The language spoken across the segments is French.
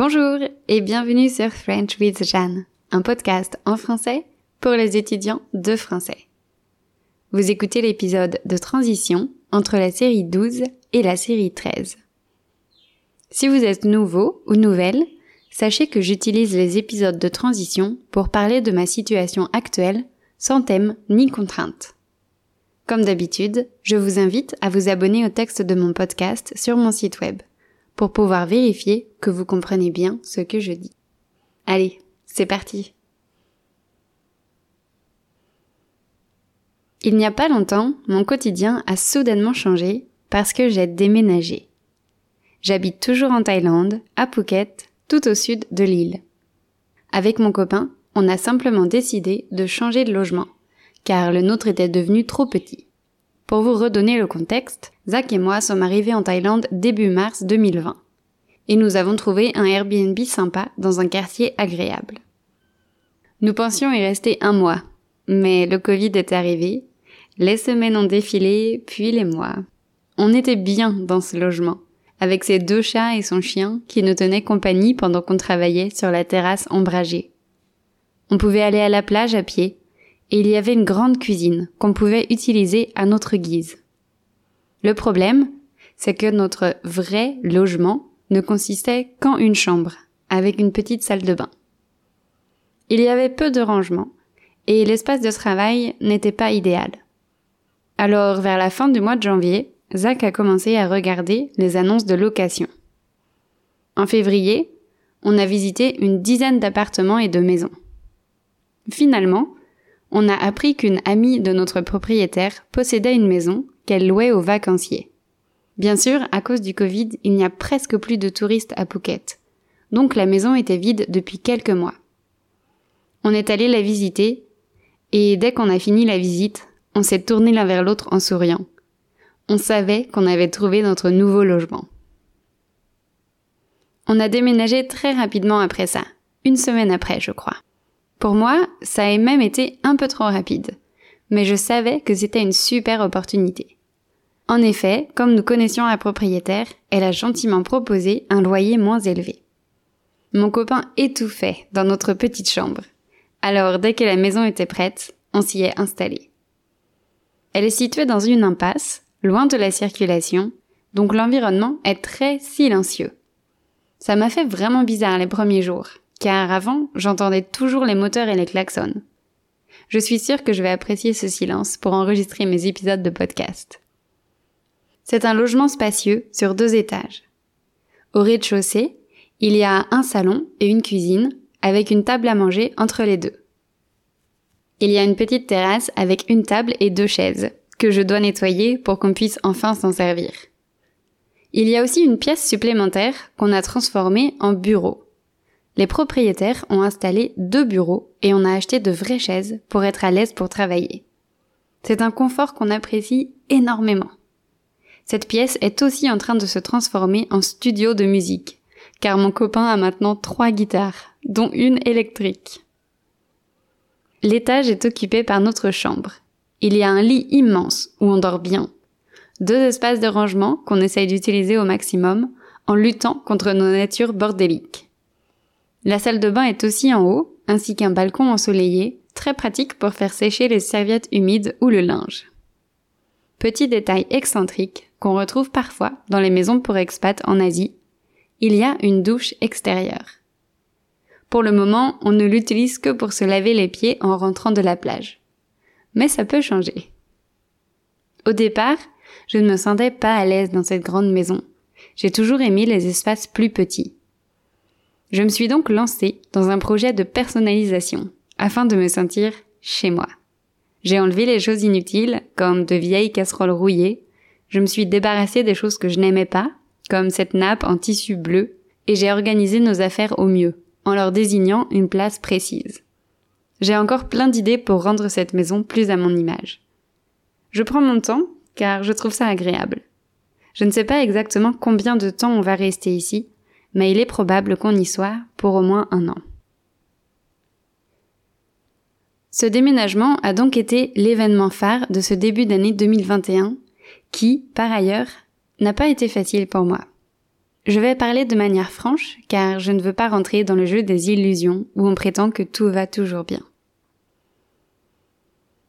Bonjour et bienvenue sur French with Jeanne, un podcast en français pour les étudiants de français. Vous écoutez l'épisode de transition entre la série 12 et la série 13. Si vous êtes nouveau ou nouvelle, sachez que j'utilise les épisodes de transition pour parler de ma situation actuelle sans thème ni contrainte. Comme d'habitude, je vous invite à vous abonner au texte de mon podcast sur mon site web pour pouvoir vérifier que vous comprenez bien ce que je dis. Allez, c'est parti. Il n'y a pas longtemps, mon quotidien a soudainement changé parce que j'ai déménagé. J'habite toujours en Thaïlande, à Phuket, tout au sud de l'île. Avec mon copain, on a simplement décidé de changer de logement, car le nôtre était devenu trop petit. Pour vous redonner le contexte, Zach et moi sommes arrivés en Thaïlande début mars 2020. Et nous avons trouvé un Airbnb sympa dans un quartier agréable. Nous pensions y rester un mois, mais le Covid est arrivé, les semaines ont défilé, puis les mois. On était bien dans ce logement, avec ses deux chats et son chien qui nous tenaient compagnie pendant qu'on travaillait sur la terrasse ombragée. On pouvait aller à la plage à pied, et il y avait une grande cuisine qu'on pouvait utiliser à notre guise. Le problème, c'est que notre vrai logement ne consistait qu'en une chambre, avec une petite salle de bain. Il y avait peu de rangement, et l'espace de travail n'était pas idéal. Alors, vers la fin du mois de janvier, Zach a commencé à regarder les annonces de location. En février, on a visité une dizaine d'appartements et de maisons. Finalement, on a appris qu'une amie de notre propriétaire possédait une maison qu'elle louait aux vacanciers. Bien sûr, à cause du Covid, il n'y a presque plus de touristes à Phuket. Donc la maison était vide depuis quelques mois. On est allé la visiter, et dès qu'on a fini la visite, on s'est tourné l'un vers l'autre en souriant. On savait qu'on avait trouvé notre nouveau logement. On a déménagé très rapidement après ça, une semaine après, je crois. Pour moi, ça a même été un peu trop rapide, mais je savais que c'était une super opportunité. En effet, comme nous connaissions la propriétaire, elle a gentiment proposé un loyer moins élevé. Mon copain étouffait dans notre petite chambre. Alors, dès que la maison était prête, on s'y est installé. Elle est située dans une impasse, loin de la circulation, donc l'environnement est très silencieux. Ça m'a fait vraiment bizarre les premiers jours car avant, j'entendais toujours les moteurs et les klaxons. Je suis sûre que je vais apprécier ce silence pour enregistrer mes épisodes de podcast. C'est un logement spacieux sur deux étages. Au rez-de-chaussée, il y a un salon et une cuisine avec une table à manger entre les deux. Il y a une petite terrasse avec une table et deux chaises que je dois nettoyer pour qu'on puisse enfin s'en servir. Il y a aussi une pièce supplémentaire qu'on a transformée en bureau les propriétaires ont installé deux bureaux et on a acheté de vraies chaises pour être à l'aise pour travailler. C'est un confort qu'on apprécie énormément. Cette pièce est aussi en train de se transformer en studio de musique, car mon copain a maintenant trois guitares, dont une électrique. L'étage est occupé par notre chambre. Il y a un lit immense où on dort bien, deux espaces de rangement qu'on essaye d'utiliser au maximum en luttant contre nos natures bordéliques. La salle de bain est aussi en haut, ainsi qu'un balcon ensoleillé, très pratique pour faire sécher les serviettes humides ou le linge. Petit détail excentrique qu'on retrouve parfois dans les maisons pour expats en Asie, il y a une douche extérieure. Pour le moment, on ne l'utilise que pour se laver les pieds en rentrant de la plage. Mais ça peut changer. Au départ, je ne me sentais pas à l'aise dans cette grande maison. J'ai toujours aimé les espaces plus petits. Je me suis donc lancée dans un projet de personnalisation afin de me sentir chez moi. J'ai enlevé les choses inutiles, comme de vieilles casseroles rouillées. Je me suis débarrassée des choses que je n'aimais pas, comme cette nappe en tissu bleu, et j'ai organisé nos affaires au mieux, en leur désignant une place précise. J'ai encore plein d'idées pour rendre cette maison plus à mon image. Je prends mon temps, car je trouve ça agréable. Je ne sais pas exactement combien de temps on va rester ici, mais il est probable qu'on y soit pour au moins un an. Ce déménagement a donc été l'événement phare de ce début d'année 2021 qui, par ailleurs, n'a pas été facile pour moi. je vais parler de manière franche car je ne veux pas rentrer dans le jeu des illusions où on prétend que tout va toujours bien.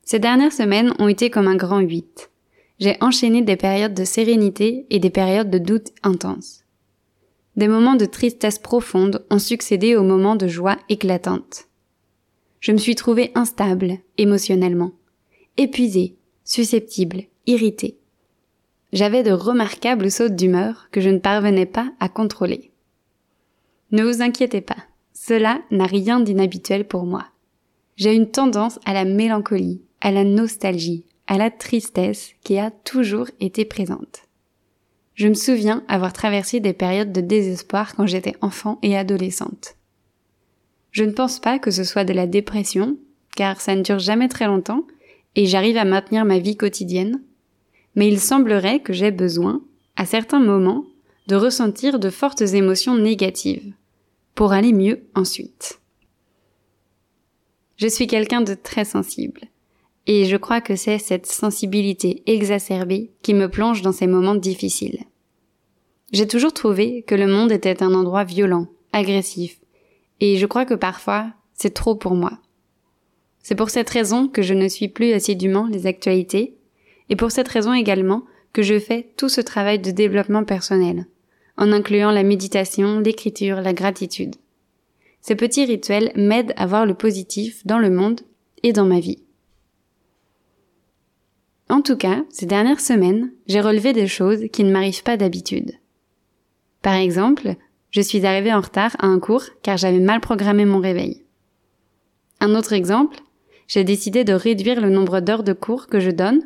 Ces dernières semaines ont été comme un grand huit. J'ai enchaîné des périodes de sérénité et des périodes de doute intenses. Des moments de tristesse profonde ont succédé aux moments de joie éclatante. Je me suis trouvée instable émotionnellement, épuisée, susceptible, irritée. J'avais de remarquables sautes d'humeur que je ne parvenais pas à contrôler. Ne vous inquiétez pas, cela n'a rien d'inhabituel pour moi. J'ai une tendance à la mélancolie, à la nostalgie, à la tristesse qui a toujours été présente. Je me souviens avoir traversé des périodes de désespoir quand j'étais enfant et adolescente. Je ne pense pas que ce soit de la dépression, car ça ne dure jamais très longtemps, et j'arrive à maintenir ma vie quotidienne, mais il semblerait que j'ai besoin, à certains moments, de ressentir de fortes émotions négatives, pour aller mieux ensuite. Je suis quelqu'un de très sensible, et je crois que c'est cette sensibilité exacerbée qui me plonge dans ces moments difficiles. J'ai toujours trouvé que le monde était un endroit violent, agressif, et je crois que parfois c'est trop pour moi. C'est pour cette raison que je ne suis plus assidûment les actualités, et pour cette raison également que je fais tout ce travail de développement personnel, en incluant la méditation, l'écriture, la gratitude. Ces petits rituels m'aident à voir le positif dans le monde et dans ma vie. En tout cas, ces dernières semaines, j'ai relevé des choses qui ne m'arrivent pas d'habitude. Par exemple, je suis arrivée en retard à un cours car j'avais mal programmé mon réveil. Un autre exemple, j'ai décidé de réduire le nombre d'heures de cours que je donne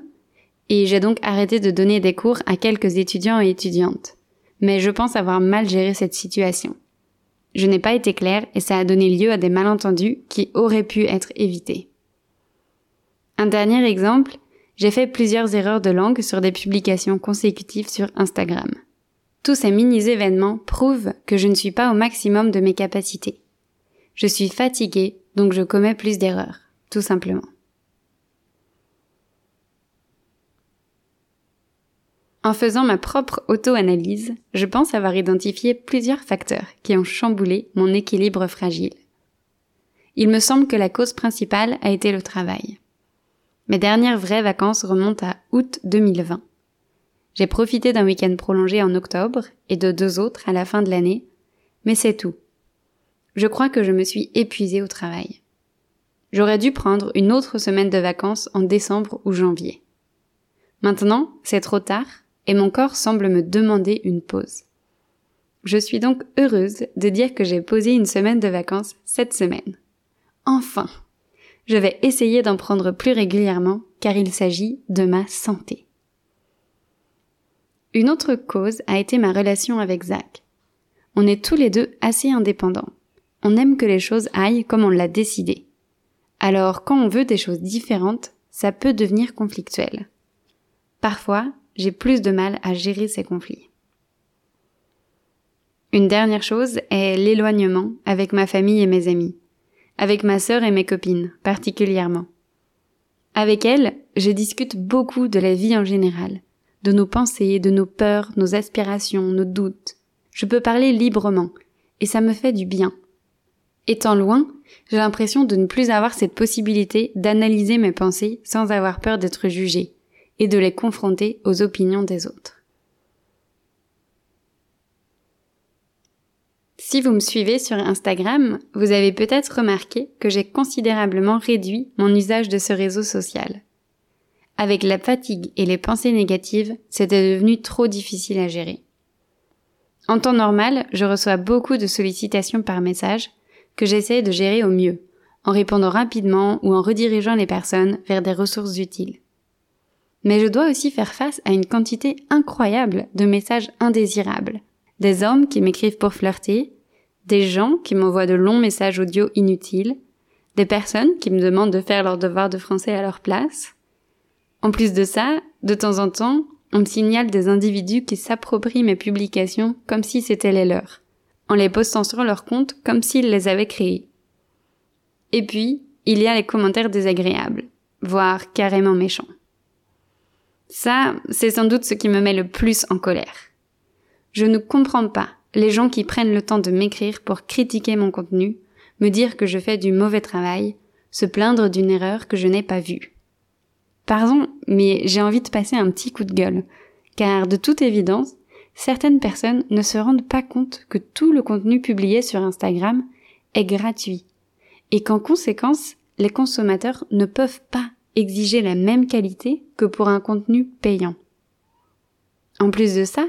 et j'ai donc arrêté de donner des cours à quelques étudiants et étudiantes. Mais je pense avoir mal géré cette situation. Je n'ai pas été claire et ça a donné lieu à des malentendus qui auraient pu être évités. Un dernier exemple, j'ai fait plusieurs erreurs de langue sur des publications consécutives sur Instagram. Tous ces mini-événements prouvent que je ne suis pas au maximum de mes capacités. Je suis fatiguée, donc je commets plus d'erreurs, tout simplement. En faisant ma propre auto-analyse, je pense avoir identifié plusieurs facteurs qui ont chamboulé mon équilibre fragile. Il me semble que la cause principale a été le travail. Mes dernières vraies vacances remontent à août 2020. J'ai profité d'un week-end prolongé en octobre et de deux autres à la fin de l'année, mais c'est tout. Je crois que je me suis épuisée au travail. J'aurais dû prendre une autre semaine de vacances en décembre ou janvier. Maintenant, c'est trop tard et mon corps semble me demander une pause. Je suis donc heureuse de dire que j'ai posé une semaine de vacances cette semaine. Enfin! Je vais essayer d'en prendre plus régulièrement car il s'agit de ma santé. Une autre cause a été ma relation avec Zach. On est tous les deux assez indépendants. On aime que les choses aillent comme on l'a décidé. Alors quand on veut des choses différentes, ça peut devenir conflictuel. Parfois, j'ai plus de mal à gérer ces conflits. Une dernière chose est l'éloignement avec ma famille et mes amis avec ma sœur et mes copines, particulièrement. Avec elles, je discute beaucoup de la vie en général, de nos pensées, de nos peurs, nos aspirations, nos doutes. Je peux parler librement, et ça me fait du bien. Étant loin, j'ai l'impression de ne plus avoir cette possibilité d'analyser mes pensées sans avoir peur d'être jugée, et de les confronter aux opinions des autres. Si vous me suivez sur Instagram, vous avez peut-être remarqué que j'ai considérablement réduit mon usage de ce réseau social. Avec la fatigue et les pensées négatives, c'était devenu trop difficile à gérer. En temps normal, je reçois beaucoup de sollicitations par message que j'essaie de gérer au mieux, en répondant rapidement ou en redirigeant les personnes vers des ressources utiles. Mais je dois aussi faire face à une quantité incroyable de messages indésirables, des hommes qui m'écrivent pour flirter, des gens qui m'envoient de longs messages audio inutiles, des personnes qui me demandent de faire leur devoir de français à leur place. En plus de ça, de temps en temps, on me signale des individus qui s'approprient mes publications comme si c'était les leurs, en les postant sur leur compte comme s'ils les avaient créées. Et puis, il y a les commentaires désagréables, voire carrément méchants. Ça, c'est sans doute ce qui me met le plus en colère. Je ne comprends pas les gens qui prennent le temps de m'écrire pour critiquer mon contenu, me dire que je fais du mauvais travail, se plaindre d'une erreur que je n'ai pas vue. Pardon, mais j'ai envie de passer un petit coup de gueule, car de toute évidence, certaines personnes ne se rendent pas compte que tout le contenu publié sur Instagram est gratuit, et qu'en conséquence, les consommateurs ne peuvent pas exiger la même qualité que pour un contenu payant. En plus de ça,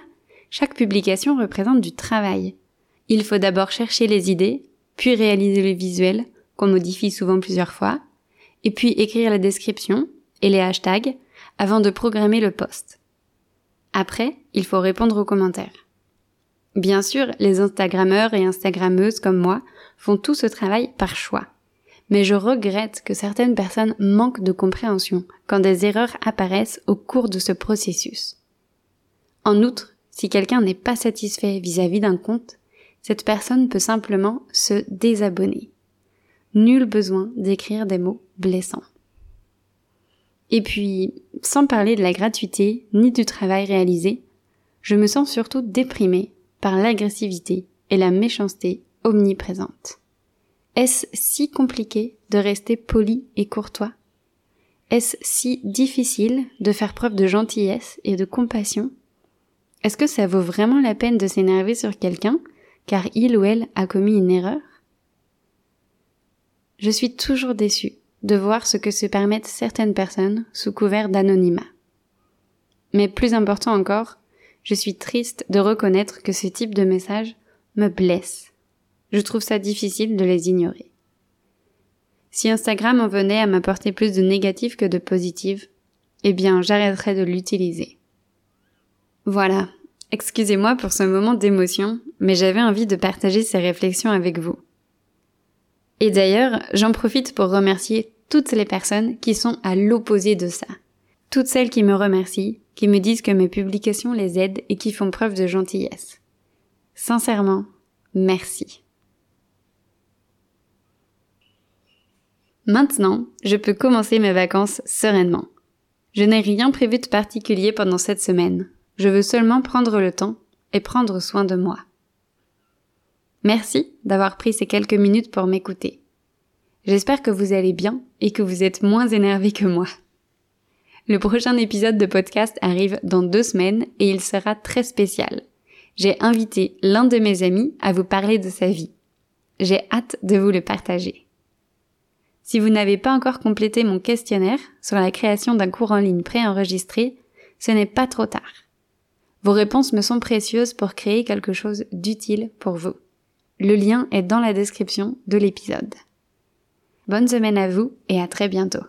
chaque publication représente du travail. Il faut d'abord chercher les idées, puis réaliser le visuel, qu'on modifie souvent plusieurs fois, et puis écrire la description et les hashtags avant de programmer le post. Après, il faut répondre aux commentaires. Bien sûr, les Instagrammeurs et Instagrammeuses comme moi font tout ce travail par choix. Mais je regrette que certaines personnes manquent de compréhension quand des erreurs apparaissent au cours de ce processus. En outre, si quelqu'un n'est pas satisfait vis-à-vis d'un compte, cette personne peut simplement se désabonner. Nul besoin d'écrire des mots blessants. Et puis, sans parler de la gratuité ni du travail réalisé, je me sens surtout déprimée par l'agressivité et la méchanceté omniprésente. Est-ce si compliqué de rester poli et courtois? Est-ce si difficile de faire preuve de gentillesse et de compassion? Est-ce que ça vaut vraiment la peine de s'énerver sur quelqu'un car il ou elle a commis une erreur? Je suis toujours déçue de voir ce que se permettent certaines personnes sous couvert d'anonymat. Mais plus important encore, je suis triste de reconnaître que ce type de message me blesse. Je trouve ça difficile de les ignorer. Si Instagram en venait à m'apporter plus de négatif que de positif, eh bien j'arrêterais de l'utiliser. Voilà, excusez-moi pour ce moment d'émotion, mais j'avais envie de partager ces réflexions avec vous. Et d'ailleurs, j'en profite pour remercier toutes les personnes qui sont à l'opposé de ça. Toutes celles qui me remercient, qui me disent que mes publications les aident et qui font preuve de gentillesse. Sincèrement, merci. Maintenant, je peux commencer mes vacances sereinement. Je n'ai rien prévu de particulier pendant cette semaine. Je veux seulement prendre le temps et prendre soin de moi. Merci d'avoir pris ces quelques minutes pour m'écouter. J'espère que vous allez bien et que vous êtes moins énervé que moi. Le prochain épisode de podcast arrive dans deux semaines et il sera très spécial. J'ai invité l'un de mes amis à vous parler de sa vie. J'ai hâte de vous le partager. Si vous n'avez pas encore complété mon questionnaire sur la création d'un cours en ligne préenregistré, ce n'est pas trop tard. Vos réponses me sont précieuses pour créer quelque chose d'utile pour vous. Le lien est dans la description de l'épisode. Bonne semaine à vous et à très bientôt.